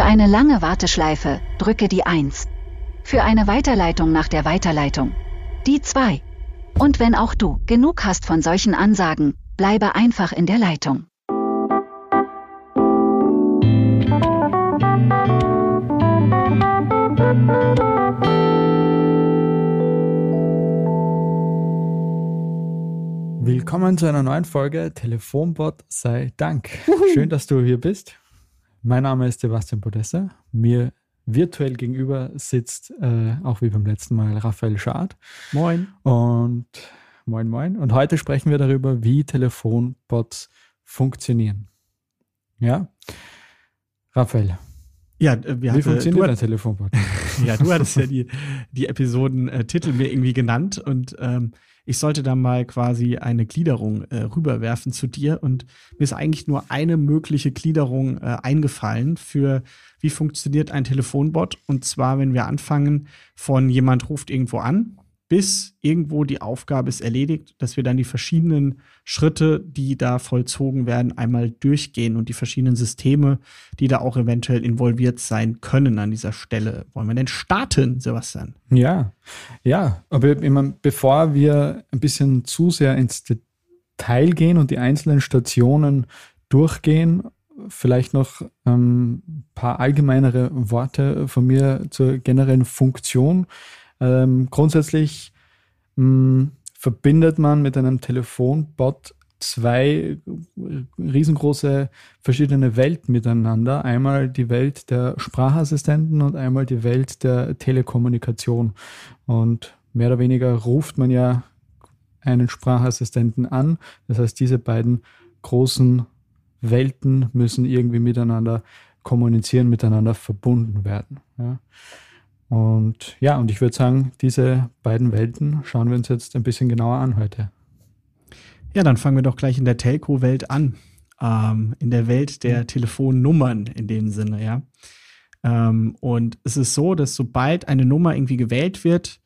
Für eine lange Warteschleife drücke die 1. Für eine Weiterleitung nach der Weiterleitung die 2. Und wenn auch du genug hast von solchen Ansagen, bleibe einfach in der Leitung. Willkommen zu einer neuen Folge Telefonbot sei Dank. Schön, dass du hier bist. Mein Name ist Sebastian Podessa. Mir virtuell gegenüber sitzt, äh, auch wie beim letzten Mal, Raphael Schad. Moin. Und moin, moin. Und heute sprechen wir darüber, wie Telefonbots funktionieren. Ja? Raphael. Ja, äh, wir wie funktioniert ein Telefonbot? ja, du hattest ja die, die Episodentitel mir irgendwie genannt und ähm, ich sollte da mal quasi eine Gliederung äh, rüberwerfen zu dir. Und mir ist eigentlich nur eine mögliche Gliederung äh, eingefallen für, wie funktioniert ein Telefonbot. Und zwar, wenn wir anfangen von jemand ruft irgendwo an bis irgendwo die Aufgabe ist erledigt, dass wir dann die verschiedenen Schritte, die da vollzogen werden, einmal durchgehen und die verschiedenen Systeme, die da auch eventuell involviert sein können an dieser Stelle. Wollen wir denn starten, Sebastian? Ja, ja, aber immer, bevor wir ein bisschen zu sehr ins Detail gehen und die einzelnen Stationen durchgehen, vielleicht noch ähm, ein paar allgemeinere Worte von mir zur generellen Funktion ähm, grundsätzlich mh, hm, verbindet man mit einem Telefonbot zwei riesengroße verschiedene Welten miteinander. Einmal die Welt der Sprachassistenten und einmal die Welt der Telekommunikation. Und mehr oder weniger ruft man ja einen Sprachassistenten an. Das heißt, diese beiden großen Welten müssen irgendwie miteinander kommunizieren, miteinander verbunden werden. Ja. Und ja, und ich würde sagen, diese beiden Welten schauen wir uns jetzt ein bisschen genauer an heute. Ja, dann fangen wir doch gleich in der Telco-Welt an. Ähm, in der Welt der Telefonnummern in dem Sinne, ja. Ähm, und es ist so, dass sobald eine Nummer irgendwie gewählt wird,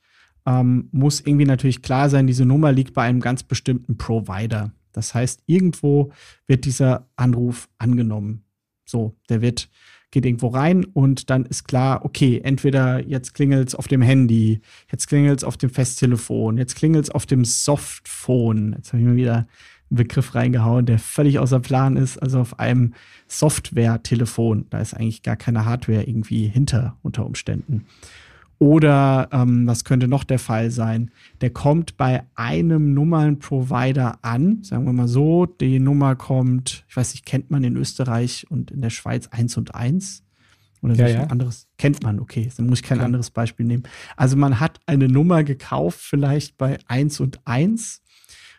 ähm, muss irgendwie natürlich klar sein, diese Nummer liegt bei einem ganz bestimmten Provider. Das heißt, irgendwo wird dieser Anruf angenommen. So, der wird geht irgendwo rein und dann ist klar, okay, entweder jetzt klingelt es auf dem Handy, jetzt klingelt es auf dem Festtelefon, jetzt klingelt es auf dem Softphone. Jetzt habe ich mir wieder einen Begriff reingehauen, der völlig außer Plan ist, also auf einem Software-Telefon. Da ist eigentlich gar keine Hardware irgendwie hinter unter Umständen. Oder ähm, was könnte noch der Fall sein? Der kommt bei einem Nummernprovider an, sagen wir mal so, die Nummer kommt, ich weiß nicht, kennt man in Österreich und in der Schweiz 1 und 1? Oder ja, ja. ein anderes? Kennt man, okay, dann muss ich kein ja. anderes Beispiel nehmen. Also man hat eine Nummer gekauft, vielleicht bei 1 und 1.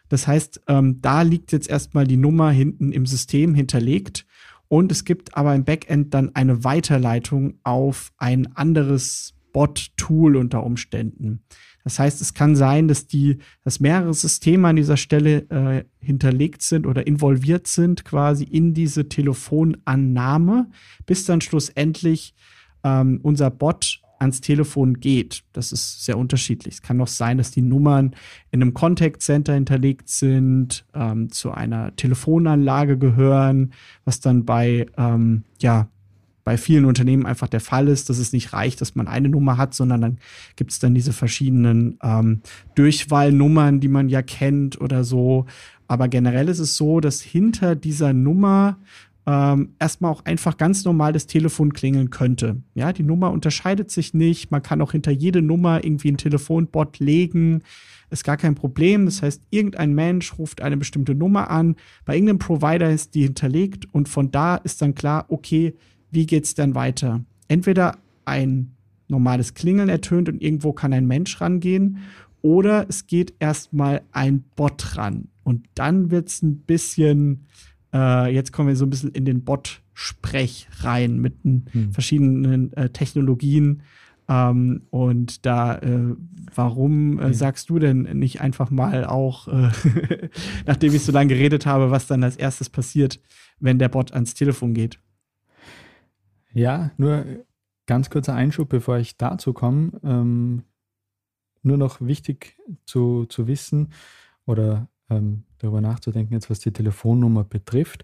Das heißt, ähm, da liegt jetzt erstmal die Nummer hinten im System hinterlegt. Und es gibt aber im Backend dann eine Weiterleitung auf ein anderes Bot-Tool unter Umständen. Das heißt, es kann sein, dass die, dass mehrere Systeme an dieser Stelle äh, hinterlegt sind oder involviert sind, quasi in diese Telefonannahme, bis dann schlussendlich ähm, unser Bot ans Telefon geht. Das ist sehr unterschiedlich. Es kann auch sein, dass die Nummern in einem Contact Center hinterlegt sind, ähm, zu einer Telefonanlage gehören, was dann bei ähm, ja, bei vielen Unternehmen einfach der Fall ist, dass es nicht reicht, dass man eine Nummer hat, sondern dann gibt es dann diese verschiedenen ähm, Durchwahlnummern, die man ja kennt oder so. Aber generell ist es so, dass hinter dieser Nummer ähm, erstmal auch einfach ganz normal das Telefon klingeln könnte. Ja, die Nummer unterscheidet sich nicht. Man kann auch hinter jede Nummer irgendwie ein Telefonbot legen. Ist gar kein Problem. Das heißt, irgendein Mensch ruft eine bestimmte Nummer an. Bei irgendeinem Provider ist die hinterlegt und von da ist dann klar, okay, wie geht es dann weiter? Entweder ein normales Klingeln ertönt und irgendwo kann ein Mensch rangehen oder es geht erstmal ein Bot ran. Und dann wird es ein bisschen, äh, jetzt kommen wir so ein bisschen in den Bot-Sprech rein mit hm. verschiedenen äh, Technologien. Ähm, und da, äh, warum äh, sagst du denn nicht einfach mal auch, äh, nachdem ich so lange geredet habe, was dann als erstes passiert, wenn der Bot ans Telefon geht? Ja, nur ganz kurzer Einschub, bevor ich dazu komme. Ähm, nur noch wichtig zu, zu wissen oder ähm, darüber nachzudenken, jetzt was die Telefonnummer betrifft.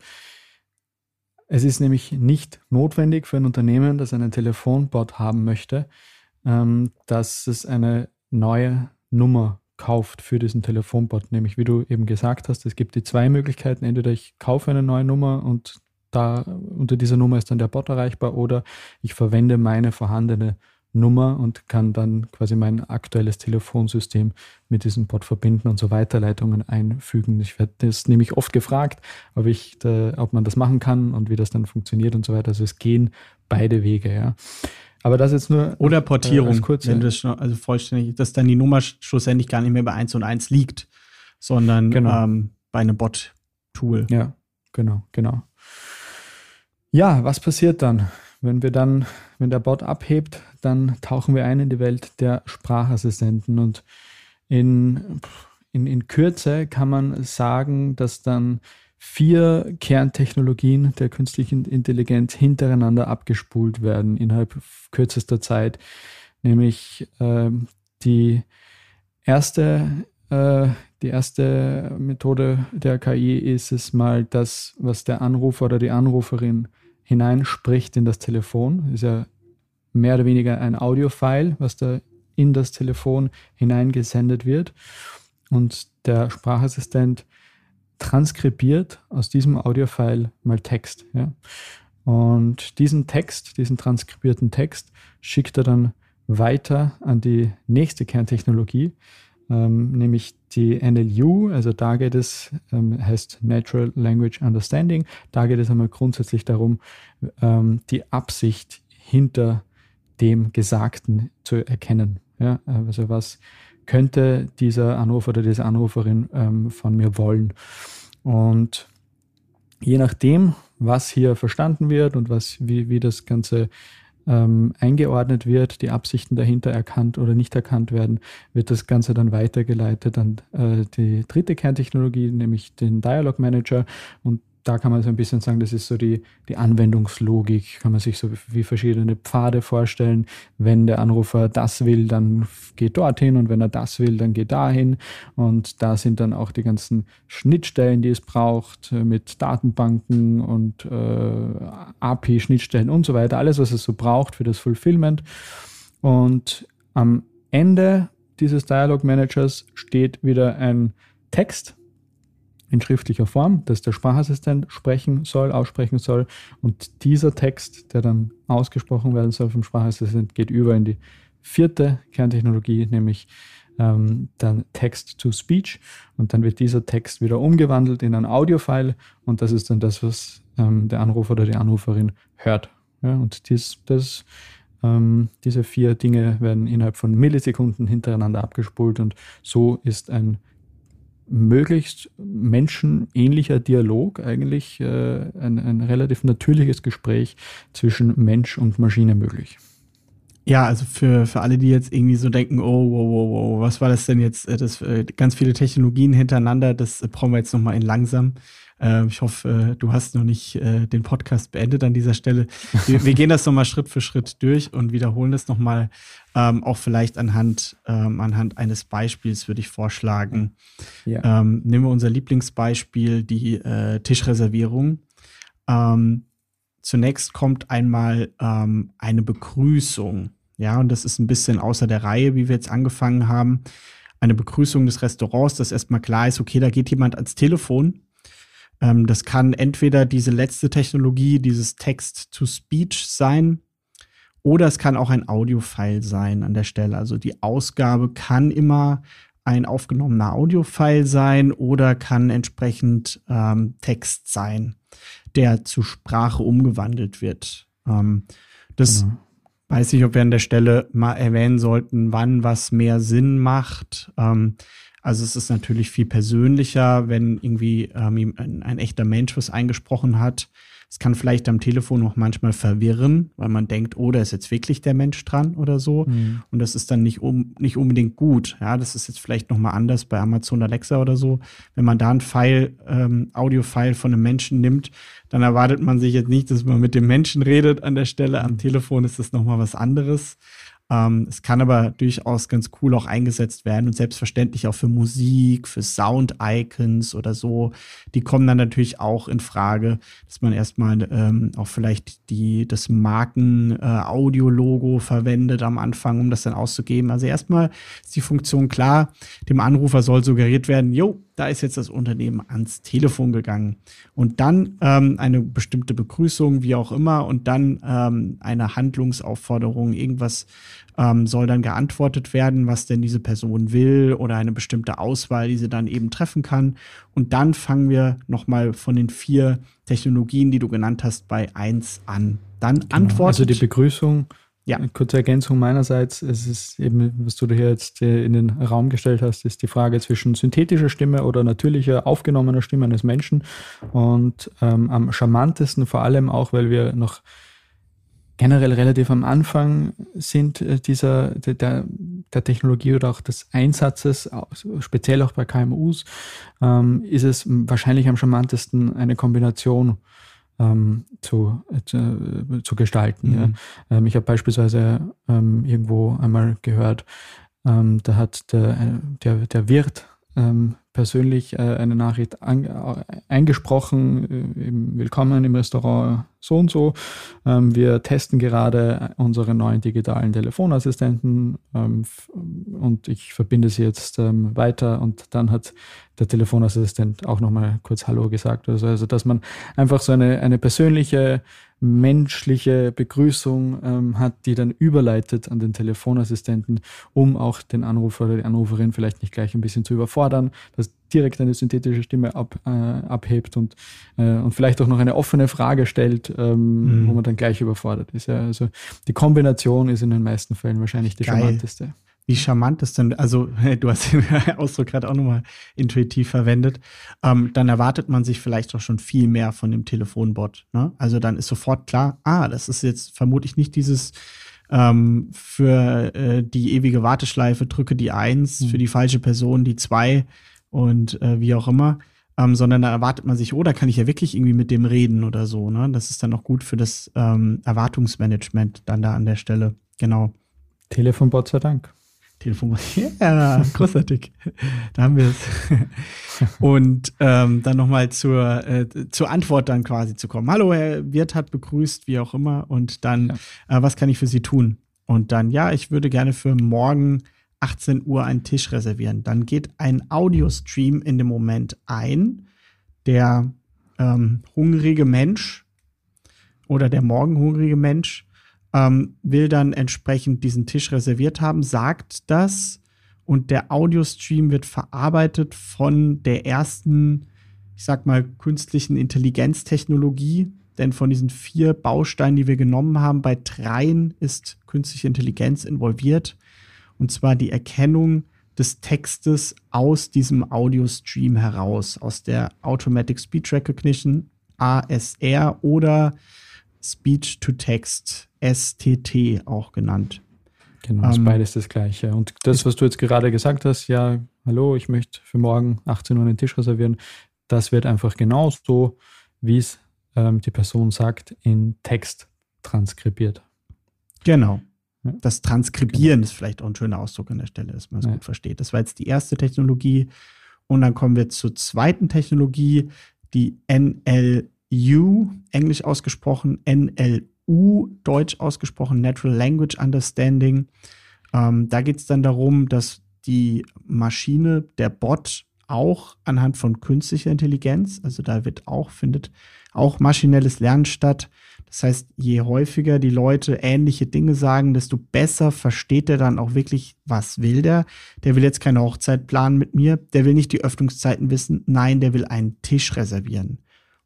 Es ist nämlich nicht notwendig für ein Unternehmen, das einen Telefonbot haben möchte, ähm, dass es eine neue Nummer kauft für diesen Telefonbot. Nämlich, wie du eben gesagt hast, es gibt die zwei Möglichkeiten. Entweder ich kaufe eine neue Nummer und da unter dieser Nummer ist dann der Bot erreichbar oder ich verwende meine vorhandene Nummer und kann dann quasi mein aktuelles Telefonsystem mit diesem Bot verbinden und so Weiterleitungen einfügen. Ich werde das nämlich oft gefragt, ob ich da, ob man das machen kann und wie das dann funktioniert und so weiter. Also es gehen beide Wege, ja. Aber das jetzt nur. Oder Portierung, äh, kurz, wenn das schon, also vollständig, dass dann die Nummer schlussendlich gar nicht mehr bei 1 und 1 liegt, sondern genau. ähm, bei einem Bot-Tool. Ja, genau, genau. Ja, was passiert dann? Wenn wir dann, wenn der Bot abhebt, dann tauchen wir ein in die Welt der Sprachassistenten und in, in, in Kürze kann man sagen, dass dann vier Kerntechnologien der künstlichen Intelligenz hintereinander abgespult werden innerhalb kürzester Zeit. Nämlich äh, die erste äh, die erste Methode der KI ist es mal das, was der Anrufer oder die Anruferin hineinspricht in das Telefon. Ist ja mehr oder weniger ein Audiofile, was da in das Telefon hineingesendet wird. Und der Sprachassistent transkribiert aus diesem Audiofile mal Text. Ja? Und diesen Text, diesen transkribierten Text, schickt er dann weiter an die nächste Kerntechnologie, ähm, nämlich die NLU, also da geht es, ähm, heißt Natural Language Understanding, da geht es einmal grundsätzlich darum, ähm, die Absicht hinter dem Gesagten zu erkennen. Ja, also was könnte dieser Anrufer oder diese Anruferin ähm, von mir wollen? Und je nachdem, was hier verstanden wird und was, wie, wie das Ganze ähm, eingeordnet wird, die Absichten dahinter erkannt oder nicht erkannt werden, wird das Ganze dann weitergeleitet an äh, die dritte Kerntechnologie, nämlich den Dialog Manager. Und da kann man so ein bisschen sagen, das ist so die, die Anwendungslogik, kann man sich so wie verschiedene Pfade vorstellen. Wenn der Anrufer das will, dann geht dorthin und wenn er das will, dann geht dahin. Und da sind dann auch die ganzen Schnittstellen, die es braucht, äh, mit Datenbanken und äh, API-Schnittstellen und so weiter. Alles, was es so braucht für das Fulfillment. Und am Ende dieses Dialog Managers steht wieder ein Text, in schriftlicher Form, dass der Sprachassistent sprechen soll, aussprechen soll. Und dieser Text, der dann ausgesprochen werden soll vom Sprachassistent, geht über in die vierte Kerntechnologie, nämlich ähm, dann Text-to-Speech. Und dann wird dieser Text wieder umgewandelt in ein Audiofile. Und das ist dann das, was ähm, der Anrufer oder die Anruferin hört. Ja, und dies, das, ähm, diese vier Dinge werden innerhalb von Millisekunden hintereinander abgespult. Und so ist ein möglichst menschenähnlicher Dialog, eigentlich äh, ein, ein relativ natürliches Gespräch zwischen Mensch und Maschine möglich. Ja, also für, für alle, die jetzt irgendwie so denken, oh, wow, wow, wow, was war das denn jetzt? Äh, das, äh, ganz viele Technologien hintereinander, das brauchen wir jetzt nochmal in langsam. Äh, ich hoffe, du hast noch nicht den Podcast beendet an dieser Stelle. Wir, wir gehen das nochmal Schritt für Schritt durch und wiederholen das nochmal, ähm, auch vielleicht anhand, ähm, anhand eines Beispiels würde ich vorschlagen. Ja. Ähm, nehmen wir unser Lieblingsbeispiel, die äh, Tischreservierung. Ähm, zunächst kommt einmal ähm, eine Begrüßung. Ja, und das ist ein bisschen außer der Reihe, wie wir jetzt angefangen haben. Eine Begrüßung des Restaurants, dass erstmal klar ist, okay, da geht jemand ans Telefon. Ähm, das kann entweder diese letzte Technologie, dieses Text-to-Speech sein, oder es kann auch ein Audio-File sein an der Stelle. Also die Ausgabe kann immer ein aufgenommener Audio-File sein oder kann entsprechend ähm, Text sein der zu Sprache umgewandelt wird. Ähm, das genau. weiß ich, ob wir an der Stelle mal erwähnen sollten, wann was mehr Sinn macht. Ähm, also es ist natürlich viel persönlicher, wenn irgendwie ähm, ein, ein, echter Mensch was eingesprochen hat, es kann vielleicht am Telefon auch manchmal verwirren, weil man denkt, oh, da ist jetzt wirklich der Mensch dran oder so. Mhm. Und das ist dann nicht, um, nicht unbedingt gut. Ja, das ist jetzt vielleicht nochmal anders bei Amazon Alexa oder so. Wenn man da ein File, ähm, Audio-File von einem Menschen nimmt, dann erwartet man sich jetzt nicht, dass man mit dem Menschen redet an der Stelle. Am mhm. Telefon ist das nochmal was anderes. Ähm, es kann aber durchaus ganz cool auch eingesetzt werden und selbstverständlich auch für Musik, für Sound-Icons oder so. Die kommen dann natürlich auch in Frage, dass man erstmal ähm, auch vielleicht die, das Marken-Audio-Logo äh, verwendet am Anfang, um das dann auszugeben. Also erstmal ist die Funktion klar. Dem Anrufer soll suggeriert werden, jo, da ist jetzt das Unternehmen ans Telefon gegangen. Und dann ähm, eine bestimmte Begrüßung, wie auch immer, und dann ähm, eine Handlungsaufforderung, irgendwas ähm, soll dann geantwortet werden, was denn diese Person will oder eine bestimmte Auswahl, die sie dann eben treffen kann. Und dann fangen wir nochmal von den vier Technologien, die du genannt hast, bei eins an. Dann genau. antwortet. Also die Begrüßung ja. Eine kurze Ergänzung meinerseits. Es ist eben, was du hier jetzt äh, in den Raum gestellt hast, ist die Frage zwischen synthetischer Stimme oder natürlicher aufgenommener Stimme eines Menschen. Und ähm, am charmantesten vor allem auch, weil wir noch generell relativ am Anfang sind äh, dieser der, der Technologie oder auch des Einsatzes, speziell auch bei KMUs, ähm, ist es wahrscheinlich am charmantesten eine Kombination ähm, zu, äh, zu, gestalten. Mhm. Ja. Ähm, ich habe beispielsweise ähm, irgendwo einmal gehört, ähm, da hat der, äh, der, der Wirt ähm, persönlich äh, eine Nachricht an, äh, eingesprochen, äh, im Willkommen im Restaurant so und so. Ähm, wir testen gerade unsere neuen digitalen Telefonassistenten und ich verbinde sie jetzt weiter und dann hat der Telefonassistent auch nochmal kurz Hallo gesagt. Also, also dass man einfach so eine, eine persönliche menschliche Begrüßung ähm, hat, die dann überleitet an den Telefonassistenten, um auch den Anrufer oder die Anruferin vielleicht nicht gleich ein bisschen zu überfordern, dass direkt eine synthetische Stimme ab, äh, abhebt und, äh, und vielleicht auch noch eine offene Frage stellt, ähm, mhm. wo man dann gleich überfordert ist. Ja. Also die Kombination ist in den meisten Fällen wahrscheinlich die Geil. charmanteste. Wie charmant ist denn, also du hast den Ausdruck gerade auch nochmal intuitiv verwendet, ähm, dann erwartet man sich vielleicht auch schon viel mehr von dem Telefonbot. Ne? Also dann ist sofort klar, ah, das ist jetzt vermutlich nicht dieses ähm, für äh, die ewige Warteschleife drücke die Eins, mhm. für die falsche Person die Zwei und äh, wie auch immer, ähm, sondern da erwartet man sich, oh, da kann ich ja wirklich irgendwie mit dem reden oder so. Ne? Das ist dann auch gut für das ähm, Erwartungsmanagement dann da an der Stelle. Genau. Telefonbot sei Dank. Telefon. Ja, großartig. da haben wir es. Und ähm, dann nochmal zur, äh, zur Antwort dann quasi zu kommen. Hallo, Herr Wirt hat begrüßt, wie auch immer. Und dann, ja. äh, was kann ich für Sie tun? Und dann, ja, ich würde gerne für morgen 18 Uhr einen Tisch reservieren. Dann geht ein Audiostream in dem Moment ein. Der ähm, hungrige Mensch oder der morgenhungrige Mensch ähm, will dann entsprechend diesen Tisch reserviert haben, sagt das und der Audiostream wird verarbeitet von der ersten, ich sag mal, künstlichen Intelligenztechnologie. Denn von diesen vier Bausteinen, die wir genommen haben, bei dreien ist künstliche Intelligenz involviert. Und zwar die Erkennung des Textes aus diesem Audiostream heraus, aus der Automatic Speech Recognition, ASR oder Speech to Text, STT auch genannt. Genau, ist ähm, beides das Gleiche. Und das, was du jetzt gerade gesagt hast, ja, hallo, ich möchte für morgen 18 Uhr einen Tisch reservieren, das wird einfach genauso, wie es ähm, die Person sagt, in Text transkribiert. Genau. Das Transkribieren genau. ist vielleicht auch ein schöner Ausdruck an der Stelle, dass man es ja. gut versteht. Das war jetzt die erste Technologie. Und dann kommen wir zur zweiten Technologie, die NL U, englisch ausgesprochen, NLU, deutsch ausgesprochen, Natural Language Understanding. Ähm, da geht es dann darum, dass die Maschine, der Bot, auch anhand von künstlicher Intelligenz, also da wird auch, findet auch maschinelles Lernen statt. Das heißt, je häufiger die Leute ähnliche Dinge sagen, desto besser versteht er dann auch wirklich, was will der. Der will jetzt keine Hochzeit planen mit mir, der will nicht die Öffnungszeiten wissen, nein, der will einen Tisch reservieren.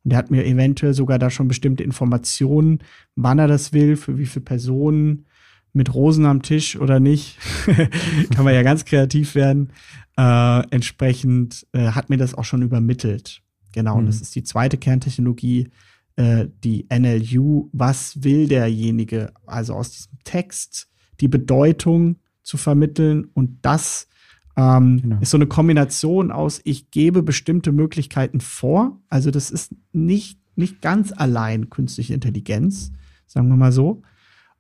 Und der hat mir eventuell sogar da schon bestimmte Informationen, wann er das will, für wie viele Personen, mit Rosen am Tisch oder nicht. Kann man ja ganz kreativ werden. Äh, entsprechend äh, hat mir das auch schon übermittelt. Genau, mhm. und das ist die zweite Kerntechnologie, äh, die NLU. Was will derjenige? Also aus diesem Text die Bedeutung zu vermitteln und das ähm, genau. Ist so eine Kombination aus, ich gebe bestimmte Möglichkeiten vor. Also das ist nicht, nicht ganz allein künstliche Intelligenz, sagen wir mal so.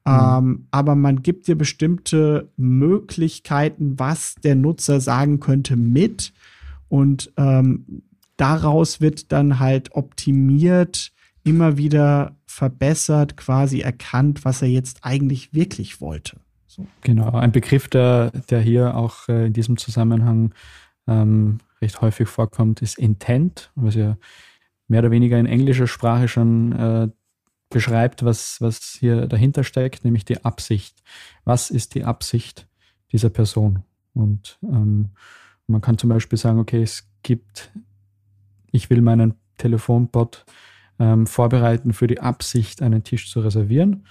Ähm, aber man gibt dir bestimmte Möglichkeiten, was der Nutzer sagen könnte mit. Und ähm, daraus wird dann halt optimiert, immer wieder verbessert, quasi erkannt, was er jetzt eigentlich wirklich wollte. Genau, ein Begriff, der, der hier auch äh, in diesem Zusammenhang ähm, recht häufig vorkommt, ist Intent, was ja mehr oder weniger in englischer Sprache schon äh, beschreibt, was, was hier dahinter steckt, nämlich die Absicht. Was ist die Absicht dieser Person? Und ähm, man kann zum Beispiel sagen, okay, es gibt, ich will meinen Telefonbot ähm, vorbereiten für die Absicht, einen Tisch zu reservieren.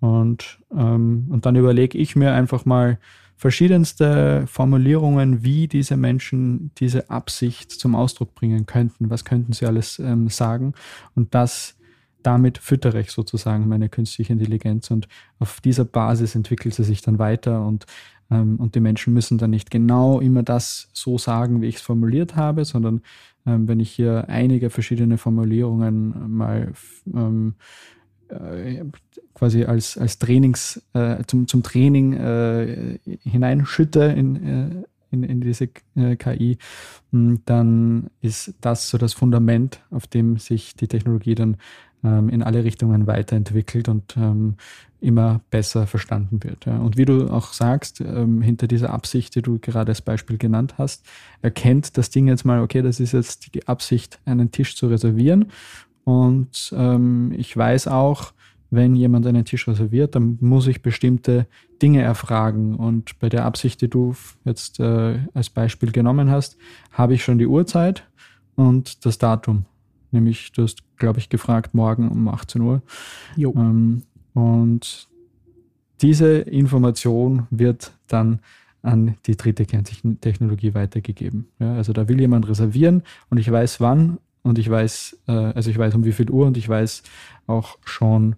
Und, ähm, und dann überlege ich mir einfach mal verschiedenste Formulierungen, wie diese Menschen diese Absicht zum Ausdruck bringen könnten. Was könnten sie alles ähm, sagen? Und das damit füttere ich sozusagen meine künstliche Intelligenz und auf dieser Basis entwickelt sie sich dann weiter und, ähm, und die Menschen müssen dann nicht genau immer das so sagen, wie ich es formuliert habe, sondern ähm, wenn ich hier einige verschiedene Formulierungen mal ähm, äh, quasi als, als Trainings, äh, zum, zum Training äh, hineinschütte in, äh, in, in diese äh, KI, hm, dann ist das so das Fundament, auf dem sich die Technologie dann ähm, in alle Richtungen weiterentwickelt und ähm, immer besser verstanden wird. Ja. Und wie du auch sagst, ähm, hinter dieser Absicht, die du gerade als Beispiel genannt hast, erkennt das Ding jetzt mal, okay, das ist jetzt die Absicht, einen Tisch zu reservieren. Und ähm, ich weiß auch, wenn jemand einen Tisch reserviert, dann muss ich bestimmte Dinge erfragen. Und bei der Absicht, die du jetzt äh, als Beispiel genommen hast, habe ich schon die Uhrzeit und das Datum. Nämlich, du hast, glaube ich, gefragt, morgen um 18 Uhr. Jo. Ähm, und diese Information wird dann an die dritte Kerntechnologie weitergegeben. Ja, also da will jemand reservieren und ich weiß wann und ich weiß, äh, also ich weiß um wie viel Uhr und ich weiß auch schon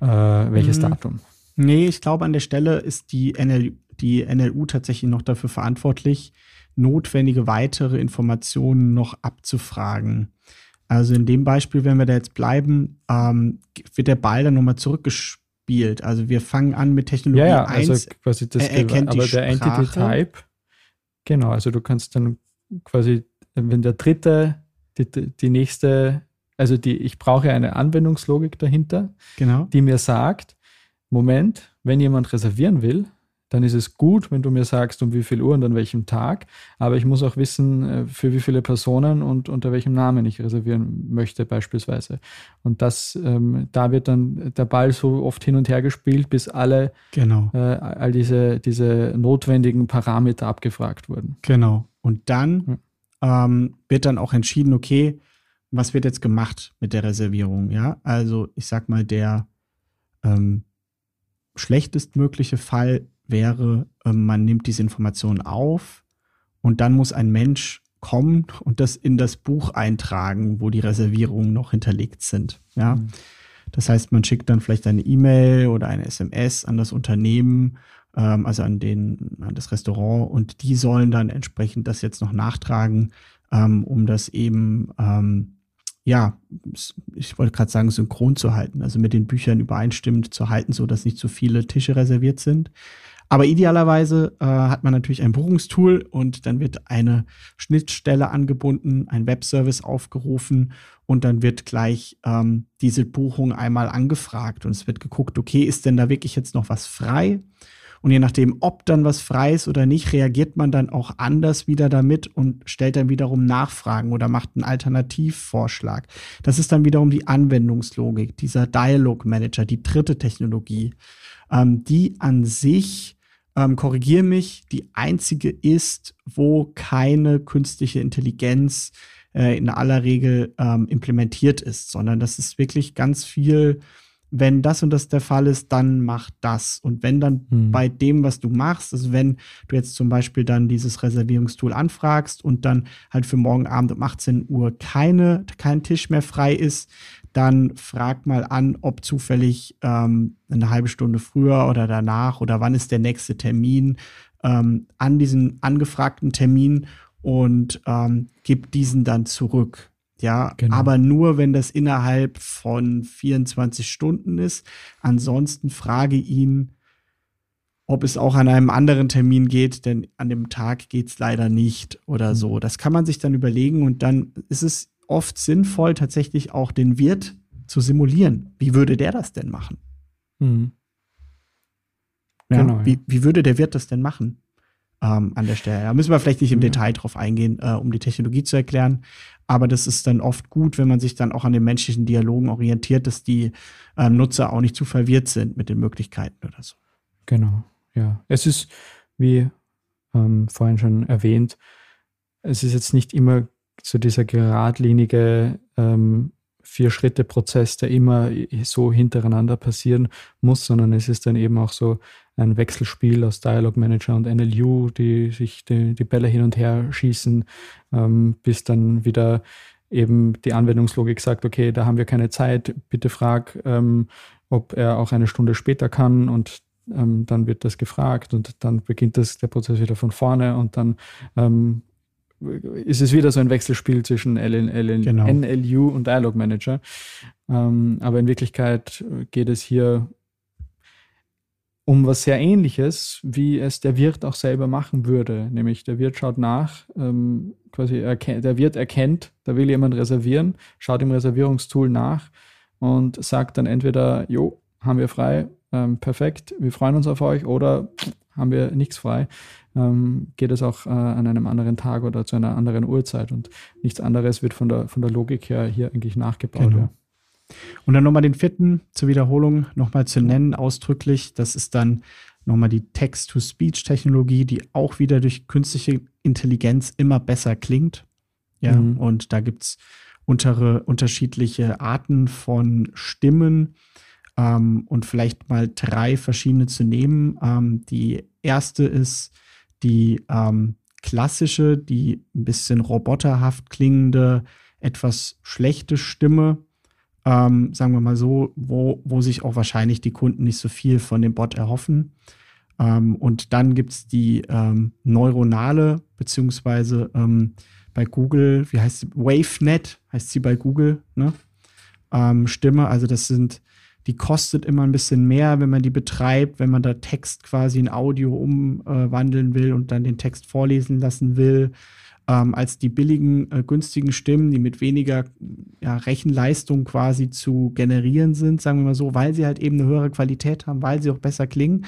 äh, welches mhm. Datum. Nee, ich glaube, an der Stelle ist die, NL, die NLU tatsächlich noch dafür verantwortlich, notwendige weitere Informationen noch abzufragen. Also in dem Beispiel, wenn wir da jetzt bleiben, ähm, wird der Ball dann nochmal zurückgespielt. Also wir fangen an mit Technologie ja, ja, 1. Also quasi das er erkennt aber der Entity Type, genau, also du kannst dann quasi, wenn der dritte, die, die nächste, also die, ich brauche eine Anwendungslogik dahinter, genau. die mir sagt, Moment, wenn jemand reservieren will, dann ist es gut, wenn du mir sagst, um wie viel Uhr und an welchem Tag. Aber ich muss auch wissen, äh, für wie viele Personen und unter welchem Namen ich reservieren möchte, beispielsweise. Und das, ähm, da wird dann der Ball so oft hin und her gespielt, bis alle, genau. äh, all diese, diese notwendigen Parameter abgefragt wurden. Genau. Und dann. Ähm, wird dann auch entschieden, okay, was wird jetzt gemacht mit der Reservierung? Ja, also ich sag mal, der ähm, schlechtestmögliche Fall wäre, ähm, man nimmt diese Information auf und dann muss ein Mensch kommen und das in das Buch eintragen, wo die Reservierungen noch hinterlegt sind. Ja. Mhm. Das heißt, man schickt dann vielleicht eine E-Mail oder eine SMS an das Unternehmen, ähm, also an den, an das Restaurant und die sollen dann entsprechend das jetzt noch nachtragen, ähm, um das eben ähm, ja, ich wollte gerade sagen, synchron zu halten, also mit den Büchern übereinstimmend zu halten, so dass nicht zu viele Tische reserviert sind. Aber idealerweise äh, hat man natürlich ein Buchungstool und dann wird eine Schnittstelle angebunden, ein Webservice aufgerufen und dann wird gleich ähm, diese Buchung einmal angefragt und es wird geguckt, okay, ist denn da wirklich jetzt noch was frei? Und je nachdem, ob dann was frei ist oder nicht, reagiert man dann auch anders wieder damit und stellt dann wiederum Nachfragen oder macht einen Alternativvorschlag. Das ist dann wiederum die Anwendungslogik, dieser Dialog Manager, die dritte Technologie, ähm, die an sich ähm, korrigiere mich, die einzige ist, wo keine künstliche Intelligenz äh, in aller Regel ähm, implementiert ist, sondern das ist wirklich ganz viel, wenn das und das der Fall ist, dann mach das. Und wenn dann hm. bei dem, was du machst, also wenn du jetzt zum Beispiel dann dieses Reservierungstool anfragst und dann halt für morgen Abend um 18 Uhr keine, kein Tisch mehr frei ist, dann frag mal an, ob zufällig ähm, eine halbe Stunde früher oder danach oder wann ist der nächste Termin ähm, an diesen angefragten Termin und ähm, gib diesen dann zurück. Ja, genau. aber nur, wenn das innerhalb von 24 Stunden ist. Ansonsten frage ihn, ob es auch an einem anderen Termin geht, denn an dem Tag geht es leider nicht oder mhm. so. Das kann man sich dann überlegen und dann ist es oft sinnvoll, tatsächlich auch den Wirt zu simulieren. Wie würde der das denn machen? Mhm. Ja, genau, ja. Wie, wie würde der Wirt das denn machen? Ähm, an der Stelle. Da müssen wir vielleicht nicht im ja. Detail drauf eingehen, äh, um die Technologie zu erklären. Aber das ist dann oft gut, wenn man sich dann auch an den menschlichen Dialogen orientiert, dass die äh, Nutzer auch nicht zu verwirrt sind mit den Möglichkeiten oder so. Genau. Ja, es ist, wie ähm, vorhin schon erwähnt, es ist jetzt nicht immer so dieser geradlinige ähm, Vier-Schritte-Prozess, der immer so hintereinander passieren muss, sondern es ist dann eben auch so ein Wechselspiel aus Dialog Manager und NLU, die sich die, die Bälle hin und her schießen, ähm, bis dann wieder eben die Anwendungslogik sagt, okay, da haben wir keine Zeit, bitte frag, ähm, ob er auch eine Stunde später kann und ähm, dann wird das gefragt und dann beginnt das, der Prozess wieder von vorne und dann ähm, ist es wieder so ein Wechselspiel zwischen LN, LN, genau. NLU und Dialog Manager. Ähm, aber in Wirklichkeit geht es hier um was sehr ähnliches, wie es der Wirt auch selber machen würde. Nämlich der Wirt schaut nach, ähm, quasi der Wirt erkennt, da will jemand reservieren, schaut im Reservierungstool nach und sagt dann entweder, jo, haben wir frei, ähm, perfekt, wir freuen uns auf euch oder haben wir nichts frei, ähm, geht es auch äh, an einem anderen Tag oder zu einer anderen Uhrzeit und nichts anderes wird von der, von der Logik her hier eigentlich nachgebaut. Genau. Ja. Und dann nochmal den vierten zur Wiederholung nochmal zu nennen, ausdrücklich. Das ist dann nochmal die Text-to-Speech-Technologie, die auch wieder durch künstliche Intelligenz immer besser klingt. Ja, mhm. und da gibt es untere, unterschiedliche Arten von Stimmen ähm, und vielleicht mal drei verschiedene zu nehmen. Ähm, die erste ist die ähm, klassische, die ein bisschen roboterhaft klingende, etwas schlechte Stimme ähm, sagen wir mal so, wo, wo sich auch wahrscheinlich die Kunden nicht so viel von dem Bot erhoffen. Ähm, und dann gibt es die ähm, neuronale, beziehungsweise ähm, bei Google, wie heißt sie? WaveNet heißt sie bei Google, ne? Ähm, Stimme. Also das sind, die kostet immer ein bisschen mehr, wenn man die betreibt, wenn man da Text quasi in Audio umwandeln will und dann den Text vorlesen lassen will ähm, als die billigen, äh, günstigen Stimmen, die mit weniger ja, Rechenleistung quasi zu generieren sind, sagen wir mal so, weil sie halt eben eine höhere Qualität haben, weil sie auch besser klingen.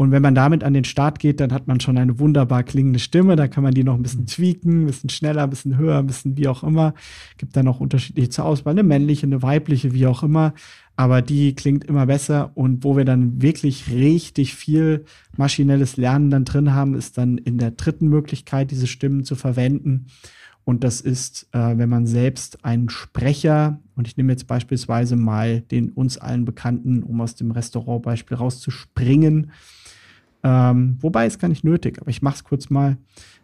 Und wenn man damit an den Start geht, dann hat man schon eine wunderbar klingende Stimme. Da kann man die noch ein bisschen tweaken, ein bisschen schneller, ein bisschen höher, ein bisschen wie auch immer. Gibt dann auch unterschiedliche zur Auswahl, eine männliche, eine weibliche, wie auch immer aber die klingt immer besser und wo wir dann wirklich richtig viel maschinelles Lernen dann drin haben, ist dann in der dritten Möglichkeit, diese Stimmen zu verwenden. Und das ist, äh, wenn man selbst einen Sprecher, und ich nehme jetzt beispielsweise mal den uns allen bekannten, um aus dem Restaurantbeispiel rauszuspringen, ähm, wobei ist gar nicht nötig, aber ich mache es kurz mal.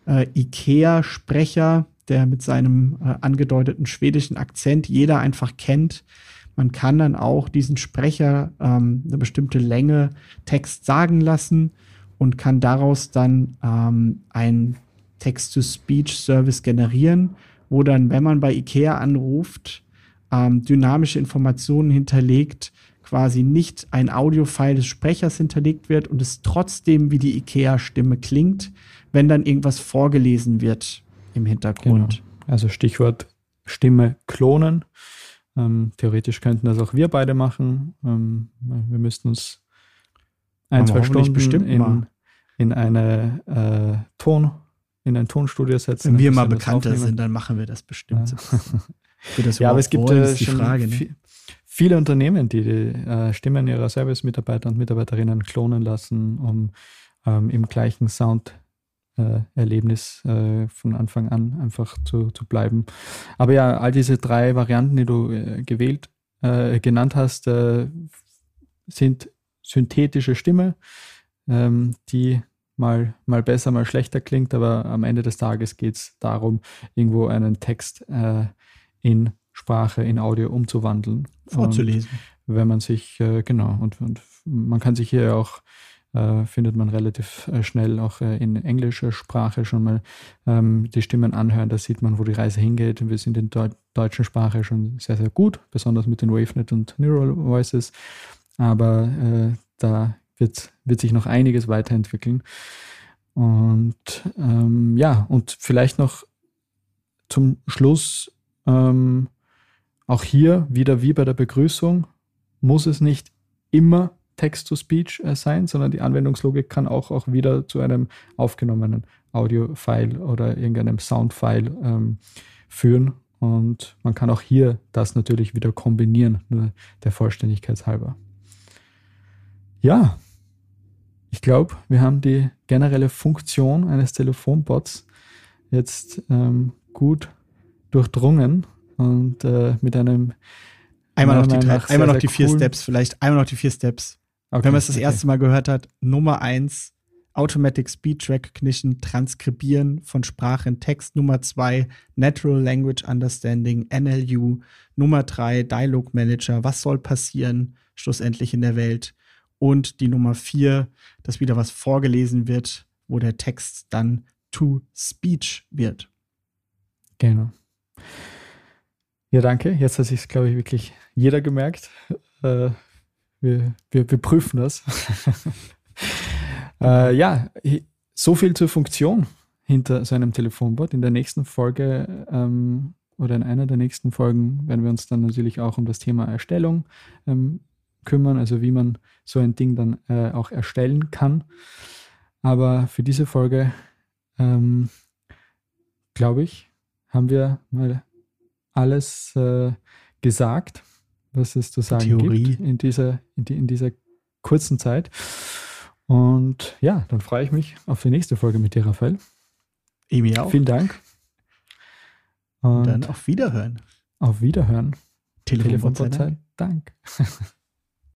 Äh, IKEA-Sprecher, der mit seinem äh, angedeuteten schwedischen Akzent jeder einfach kennt, man kann dann auch diesen Sprecher ähm, eine bestimmte Länge Text sagen lassen und kann daraus dann ähm, einen Text-to-Speech-Service generieren, wo dann, wenn man bei IKEA anruft, ähm, dynamische Informationen hinterlegt, quasi nicht ein Audiofile des Sprechers hinterlegt wird und es trotzdem wie die IKEA-Stimme klingt, wenn dann irgendwas vorgelesen wird im Hintergrund. Genau. Also Stichwort Stimme klonen. Ähm, theoretisch könnten das auch wir beide machen. Ähm, wir müssten uns ein, Aber zwei Stunden in, in eine äh, Ton, in ein Tonstudio setzen. Wenn wir mal bekannter sind, dann machen wir das bestimmt. Ja, ja aber es gibt wollen, äh, schon Frage, ne? viele Unternehmen, die die äh, Stimmen ihrer Service-Mitarbeiter und Mitarbeiterinnen klonen lassen, um ähm, im gleichen Sound äh, Erlebnis äh, von Anfang an einfach zu, zu bleiben. Aber ja, all diese drei Varianten, die du äh, gewählt, äh, genannt hast, äh, sind synthetische Stimme, ähm, die mal, mal besser, mal schlechter klingt, aber am Ende des Tages geht es darum, irgendwo einen Text äh, in Sprache, in Audio umzuwandeln. Vorzulesen. Und wenn man sich, genau, und, und man kann sich hier auch findet man relativ äh, schnell auch äh, in englischer Sprache schon mal ähm, die Stimmen anhören. Da sieht man, wo die Reise hingeht. Wir sind in der deutschen Sprache schon sehr, sehr gut, besonders mit den WaveNet und Neural Voices. Aber äh, da wird, wird sich noch einiges weiterentwickeln. Und ähm, ja, und vielleicht noch zum Schluss ähm, auch hier wieder wie bei der Begrüßung muss es nicht immer Text-to-Speech äh, sein, sondern die Anwendungslogik kann auch, auch wieder zu einem aufgenommenen Audio-File oder irgendeinem Sound-File ähm, führen. Und man kann auch hier das natürlich wieder kombinieren, nur der Vollständigkeit halber. Ja, ich glaube, wir haben die generelle Funktion eines Telefonbots jetzt ähm, gut durchdrungen und äh, mit einem Einmal noch die, drei, einmal noch die vier. Steps, vielleicht einmal noch die vier Steps. Okay, Wenn man es das okay. erste Mal gehört hat, Nummer eins, Automatic Speech Recognition, Transkribieren von Sprache in Text. Nummer zwei, Natural Language Understanding, NLU. Nummer drei, Dialog Manager. Was soll passieren schlussendlich in der Welt? Und die Nummer vier, dass wieder was vorgelesen wird, wo der Text dann to Speech wird. Genau. Ja, danke. Jetzt hat sich, glaube ich, wirklich jeder gemerkt. Äh, wir, wir, wir prüfen das. äh, ja, so viel zur Funktion hinter so einem Telefonbot. In der nächsten Folge ähm, oder in einer der nächsten Folgen werden wir uns dann natürlich auch um das Thema Erstellung ähm, kümmern, also wie man so ein Ding dann äh, auch erstellen kann. Aber für diese Folge, ähm, glaube ich, haben wir mal alles äh, gesagt, was es zu sagen Theorie. gibt in dieser, in, die, in dieser kurzen Zeit. Und ja, dann freue ich mich auf die nächste Folge mit dir, Raphael. Ich auch. Vielen Dank. Und dann auf Wiederhören. Auf Wiederhören. Telefon, Telefon Dank.